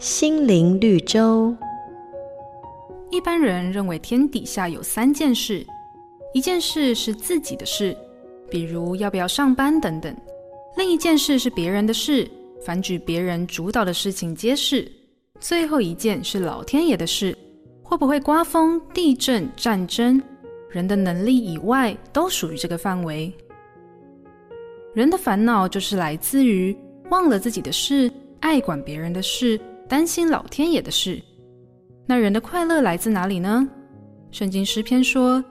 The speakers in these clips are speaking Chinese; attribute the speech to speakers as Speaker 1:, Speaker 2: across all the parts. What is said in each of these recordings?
Speaker 1: 心灵绿洲。
Speaker 2: 一般人认为天底下有三件事，一件事是自己的事，比如要不要上班等等；另一件事是别人的事，凡举别人主导的事情皆是；最后一件是老天爷的事，会不会刮风、地震、战争，人的能力以外都属于这个范围。人的烦恼就是来自于忘了自己的事，爱管别人的事，担心老天爷的事。那人的快乐来自哪里呢？圣经诗篇说：“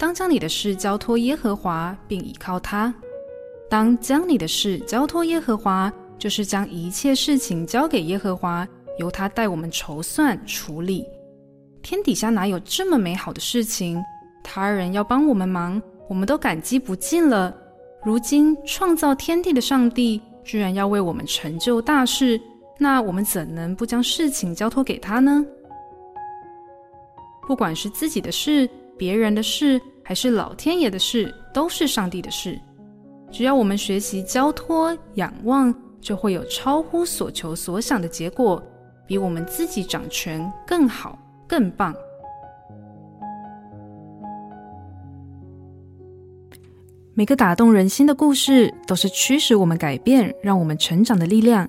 Speaker 2: 当将你的事交托耶和华，并倚靠他。当将你的事交托耶和华，就是将一切事情交给耶和华，由他代我们筹算处理。天底下哪有这么美好的事情？他人要帮我们忙，我们都感激不尽了。如今创造天地的上帝居然要为我们成就大事，那我们怎能不将事情交托给他呢？”不管是自己的事、别人的事，还是老天爷的事，都是上帝的事。只要我们学习交托、仰望，就会有超乎所求所想的结果，比我们自己掌权更好、更棒。每个打动人心的故事，都是驱使我们改变、让我们成长的力量。